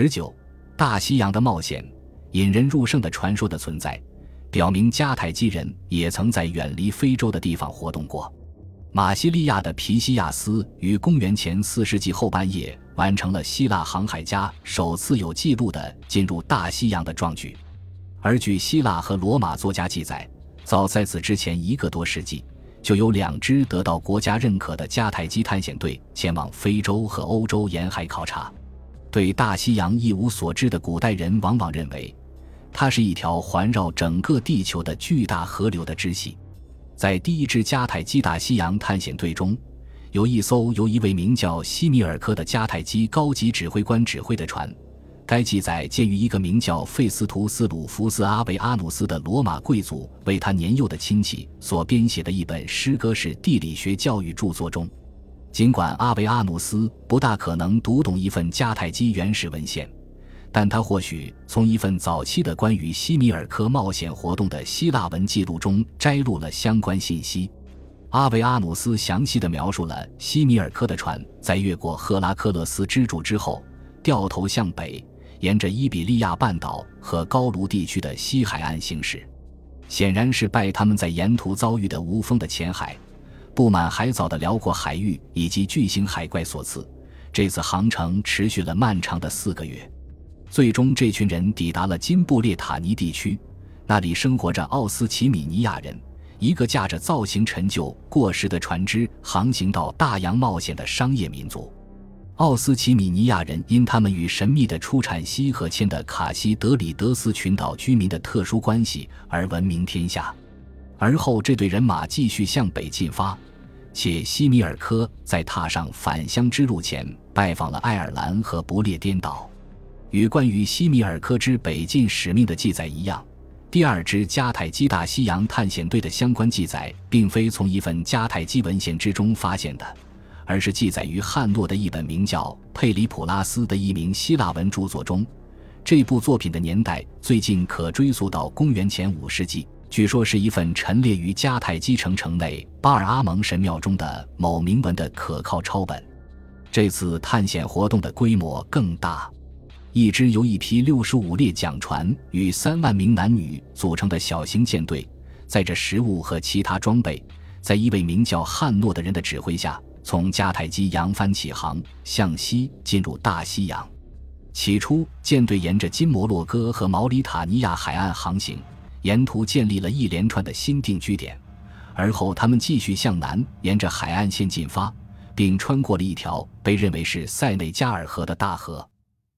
十九，大西洋的冒险，引人入胜的传说的存在，表明迦太基人也曾在远离非洲的地方活动过。马西利亚的皮西亚斯于公元前四世纪后半叶完成了希腊航海家首次有记录的进入大西洋的壮举，而据希腊和罗马作家记载，早在此之前一个多世纪，就有两支得到国家认可的迦太基探险队前往非洲和欧洲沿海考察。对大西洋一无所知的古代人往往认为，它是一条环绕整个地球的巨大河流的支系。在第一支迦太基大西洋探险队中，有一艘由一位名叫西米尔科的迦太基高级指挥官指挥的船。该记载见于一个名叫费斯图斯·鲁弗斯·阿维阿努斯的罗马贵族为他年幼的亲戚所编写的一本诗歌式地理学教育著作中。尽管阿维阿努斯不大可能读懂一份迦太基原始文献。但他或许从一份早期的关于西米尔科冒险活动的希腊文记录中摘录了相关信息。阿维阿努斯详细地描述了西米尔科的船在越过赫拉克勒斯支柱之后，掉头向北，沿着伊比利亚半岛和高卢地区的西海岸行驶。显然是拜他们在沿途遭遇的无风的浅海、布满海藻的辽阔海域以及巨型海怪所赐。这次航程持续了漫长的四个月。最终，这群人抵达了金布列塔尼地区，那里生活着奥斯奇米尼亚人，一个驾着造型陈旧、过时的船只航行到大洋冒险的商业民族。奥斯奇米尼亚人因他们与神秘的出产西和签的卡西德里德斯群岛居民的特殊关系而闻名天下。而后，这队人马继续向北进发，且西米尔科在踏上返乡之路前拜访了爱尔兰和不列颠岛。与关于西米尔科之北进使命的记载一样，第二支迦太基大西洋探险队的相关记载，并非从一份迦太基文献之中发现的，而是记载于汉诺的一本名叫《佩里普拉斯》的一名希腊文著作中。这部作品的年代最近可追溯到公元前五世纪，据说是一份陈列于迦太基城城内巴尔阿蒙神庙中的某铭文的可靠抄本。这次探险活动的规模更大。一支由一批六十五列桨船与三万名男女组成的小型舰队，载着食物和其他装备，在一位名叫汉诺的人的指挥下，从迦太基扬帆起航，向西进入大西洋。起初，舰队沿着金摩洛哥和毛里塔尼亚海岸航行，沿途建立了一连串的新定居点。而后，他们继续向南，沿着海岸线进发，并穿过了一条被认为是塞内加尔河的大河。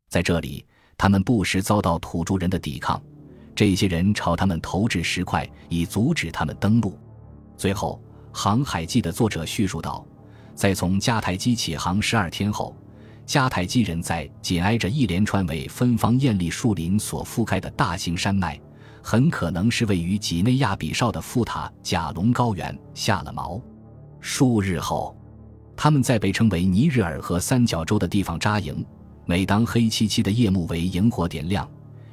在这里，他们不时遭到土著人的抵抗，这些人朝他们投掷石块，以阻止他们登陆。最后，《航海记》的作者叙述道，在从迦太基起航十二天后，迦太基人在紧挨着一连串为芬芳艳丽树林所覆盖的大型山脉，很可能是位于几内亚比绍的富塔贾龙高原下了锚。数日后，他们在被称为尼日尔河三角洲的地方扎营。每当黑漆漆的夜幕为萤火点亮，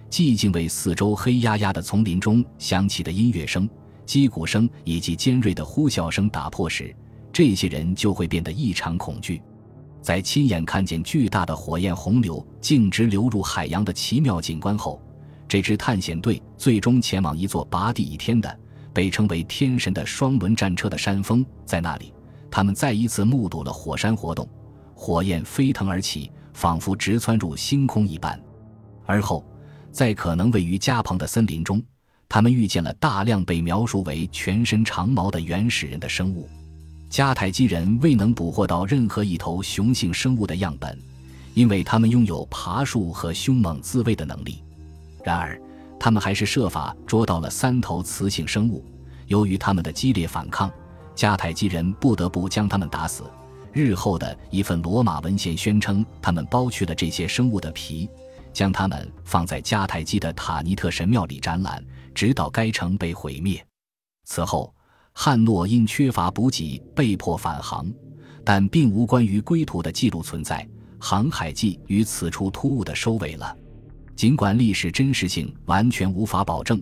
寂静为四周黑压压的丛林中响起的音乐声、击鼓声以及尖锐的呼啸声打破时，这些人就会变得异常恐惧。在亲眼看见巨大的火焰洪流径直流入海洋的奇妙景观后，这支探险队最终前往一座拔地倚天的、被称为“天神”的双轮战车的山峰，在那里，他们再一次目睹了火山活动，火焰飞腾而起。仿佛直窜入星空一般，而后，在可能位于加蓬的森林中，他们遇见了大量被描述为全身长毛的原始人的生物。迦太基人未能捕获到任何一头雄性生物的样本，因为他们拥有爬树和凶猛自卫的能力。然而，他们还是设法捉到了三头雌性生物。由于他们的激烈反抗，迦太基人不得不将他们打死。日后的一份罗马文献宣称，他们剥去了这些生物的皮，将它们放在迦太基的塔尼特神庙里展览，直到该城被毁灭。此后，汉诺因缺乏补给被迫返航，但并无关于归途的记录存在。航海记于此处突兀地收尾了。尽管历史真实性完全无法保证。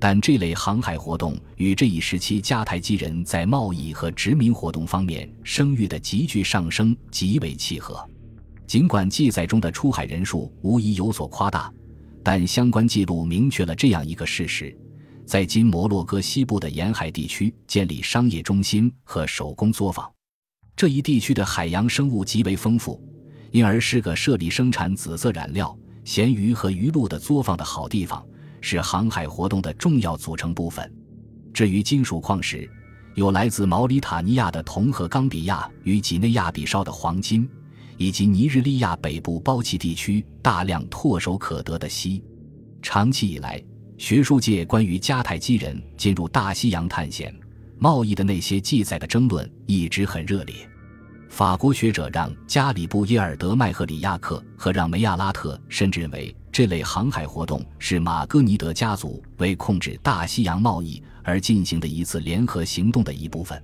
但这类航海活动与这一时期迦太基人在贸易和殖民活动方面声誉的急剧上升极为契合。尽管记载中的出海人数无疑有所夸大，但相关记录明确了这样一个事实：在今摩洛哥西部的沿海地区建立商业中心和手工作坊。这一地区的海洋生物极为丰富，因而是个设立生产紫色染料、咸鱼和鱼露的作坊的好地方，是航海活动的重要组成部分。至于金属矿石，有来自毛里塔尼亚的铜和冈比亚与几内亚比绍的黄金，以及尼日利亚北部包齐地区大量唾手可得的锡。长期以来，学术界关于迦太基人进入大西洋探险、贸易的那些记载的争论一直很热烈。法国学者让·加里布耶尔德麦赫里亚克和让·梅亚拉特甚至认为。这类航海活动是马格尼德家族为控制大西洋贸易而进行的一次联合行动的一部分。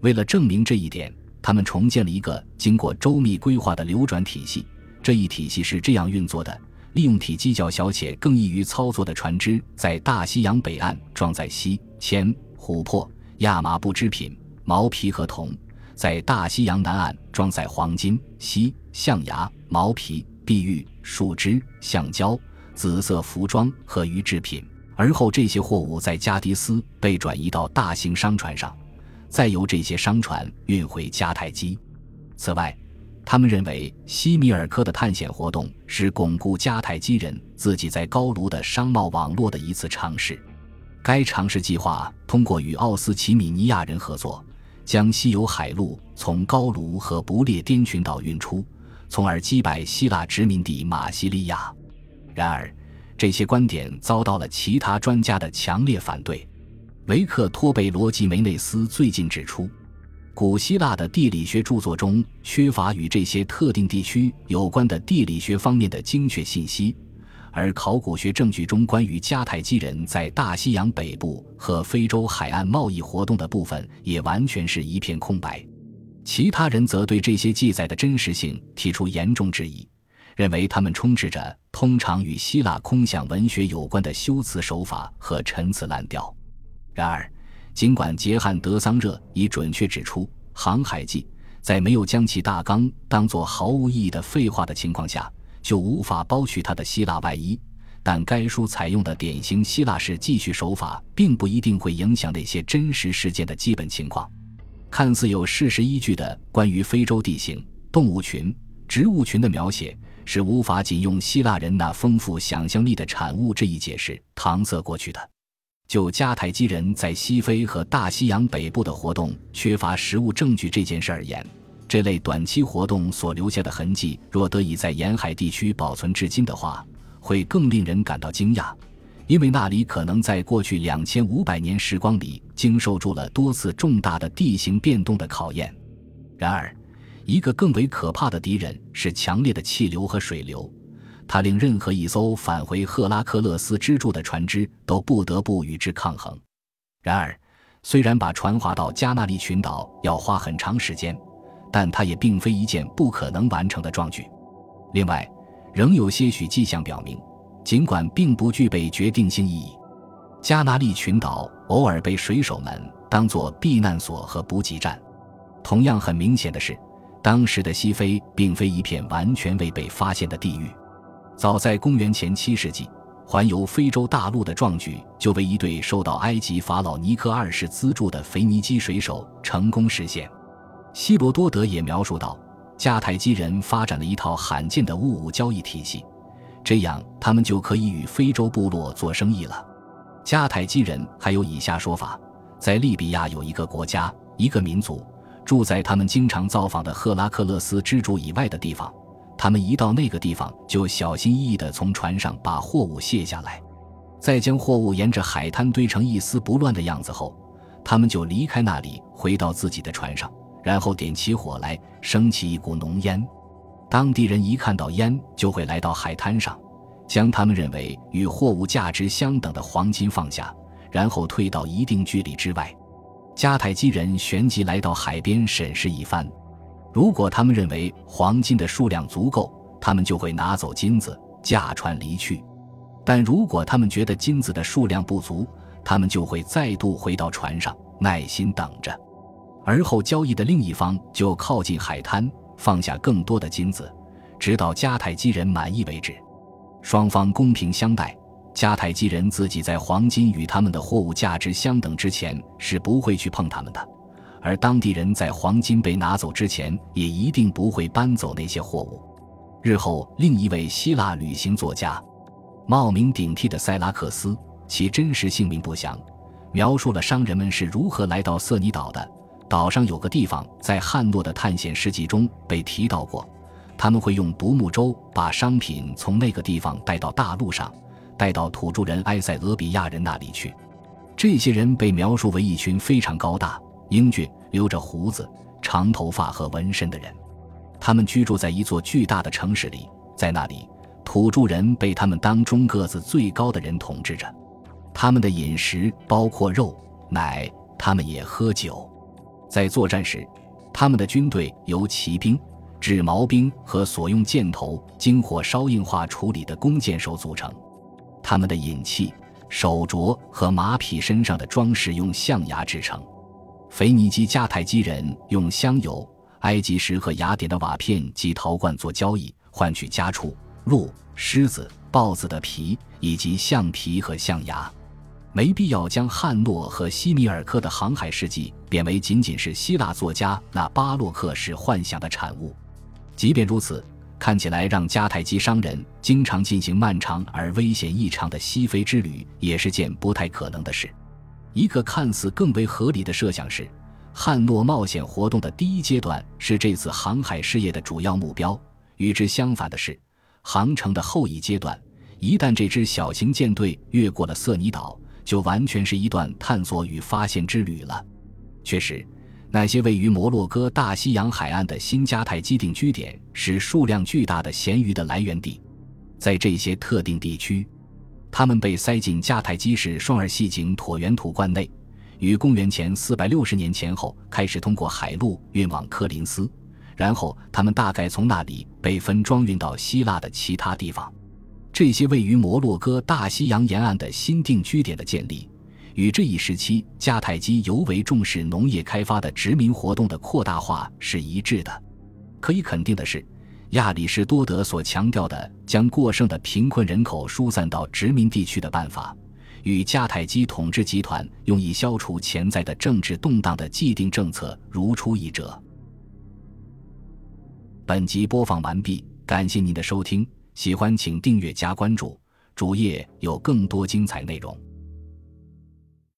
为了证明这一点，他们重建了一个经过周密规划的流转体系。这一体系是这样运作的：利用体积较小且更易于操作的船只，在大西洋北岸装载锡、铅、琥珀、亚麻布织品、毛皮和铜；在大西洋南岸装载黄金、锡、象牙、毛皮。碧玉、树枝、橡胶、紫色服装和鱼制品，而后这些货物在加迪斯被转移到大型商船上，再由这些商船运回迦太基。此外，他们认为西米尔科的探险活动是巩固迦太基人自己在高卢的商贸网络的一次尝试。该尝试计划通过与奥斯奇米尼亚人合作，将西游海路从高卢和不列颠群岛运出。从而击败希腊殖民地马西利亚。然而，这些观点遭到了其他专家的强烈反对。维克托·贝罗吉梅内斯最近指出，古希腊的地理学著作中缺乏与这些特定地区有关的地理学方面的精确信息，而考古学证据中关于迦太基人在大西洋北部和非洲海岸贸易活动的部分也完全是一片空白。其他人则对这些记载的真实性提出严重质疑，认为他们充斥着通常与希腊空想文学有关的修辞手法和陈词滥调。然而，尽管杰汉德桑热已准确指出，《航海记》在没有将其大纲当作毫无意义的废话的情况下，就无法剥去它的希腊外衣，但该书采用的典型希腊式记叙手法，并不一定会影响那些真实事件的基本情况。看似有事实依据的关于非洲地形、动物群、植物群的描写，是无法仅用希腊人那丰富想象力的产物这一解释搪塞过去的。就迦太基人在西非和大西洋北部的活动缺乏实物证据这件事而言，这类短期活动所留下的痕迹，若得以在沿海地区保存至今的话，会更令人感到惊讶。因为那里可能在过去两千五百年时光里经受住了多次重大的地形变动的考验。然而，一个更为可怕的敌人是强烈的气流和水流，它令任何一艘返回赫拉克勒斯支柱的船只都不得不与之抗衡。然而，虽然把船划到加纳利群岛要花很长时间，但它也并非一件不可能完成的壮举。另外，仍有些许迹象表明。尽管并不具备决定性意义，加纳利群岛偶尔被水手们当作避难所和补给站。同样很明显的是，当时的西非并非一片完全未被发现的地域。早在公元前七世纪，环游非洲大陆的壮举就为一对受到埃及法老尼克二世资助的腓尼基水手成功实现。希罗多德也描述到，迦太基人发展了一套罕见的物物交易体系。这样，他们就可以与非洲部落做生意了。迦太基人还有以下说法：在利比亚有一个国家，一个民族住在他们经常造访的赫拉克勒斯支柱以外的地方。他们一到那个地方，就小心翼翼地从船上把货物卸下来，再将货物沿着海滩堆成一丝不乱的样子后，他们就离开那里，回到自己的船上，然后点起火来，升起一股浓烟。当地人一看到烟，就会来到海滩上，将他们认为与货物价值相等的黄金放下，然后退到一定距离之外。迦太基人旋即来到海边审视一番，如果他们认为黄金的数量足够，他们就会拿走金子，驾船离去；但如果他们觉得金子的数量不足，他们就会再度回到船上，耐心等着。而后交易的另一方就靠近海滩。放下更多的金子，直到迦太基人满意为止。双方公平相待，迦太基人自己在黄金与他们的货物价值相等之前是不会去碰他们的，而当地人在黄金被拿走之前也一定不会搬走那些货物。日后，另一位希腊旅行作家，冒名顶替的塞拉克斯，其真实姓名不详，描述了商人们是如何来到色尼岛的。岛上有个地方，在汉诺的探险事迹中被提到过。他们会用独木舟把商品从那个地方带到大陆上，带到土著人埃塞俄比亚人那里去。这些人被描述为一群非常高大、英俊、留着胡子、长头发和纹身的人。他们居住在一座巨大的城市里，在那里，土著人被他们当中个子最高的人统治着。他们的饮食包括肉、奶，他们也喝酒。在作战时，他们的军队由骑兵。制毛兵和所用箭头经火烧硬化处理的弓箭手组成，他们的引器、手镯和马匹身上的装饰用象牙制成。腓尼基迦太基人用香油、埃及石和雅典的瓦片及陶罐做交易，换取家畜、鹿、狮子、豹子的皮以及象皮和象牙。没必要将汉诺和西米尔科的航海事迹贬为仅仅是希腊作家那巴洛克式幻想的产物。即便如此，看起来让迦太基商人经常进行漫长而危险异常的西非之旅，也是件不太可能的事。一个看似更为合理的设想是，汉诺冒险活动的第一阶段是这次航海事业的主要目标。与之相反的是，航程的后一阶段，一旦这支小型舰队越过了色尼岛，就完全是一段探索与发现之旅了。确实。那些位于摩洛哥大西洋海岸的新迦太基定居点是数量巨大的咸鱼的来源地，在这些特定地区，它们被塞进迦太基式双耳细颈椭圆土罐内，于公元前460年前后开始通过海路运往科林斯，然后它们大概从那里被分装运到希腊的其他地方。这些位于摩洛哥大西洋沿岸的新定居点的建立。与这一时期迦太基尤为重视农业开发的殖民活动的扩大化是一致的。可以肯定的是，亚里士多德所强调的将过剩的贫困人口疏散到殖民地区的办法，与迦太基统治集团用以消除潜在的政治动荡的既定政策如出一辙。本集播放完毕，感谢您的收听，喜欢请订阅加关注，主页有更多精彩内容。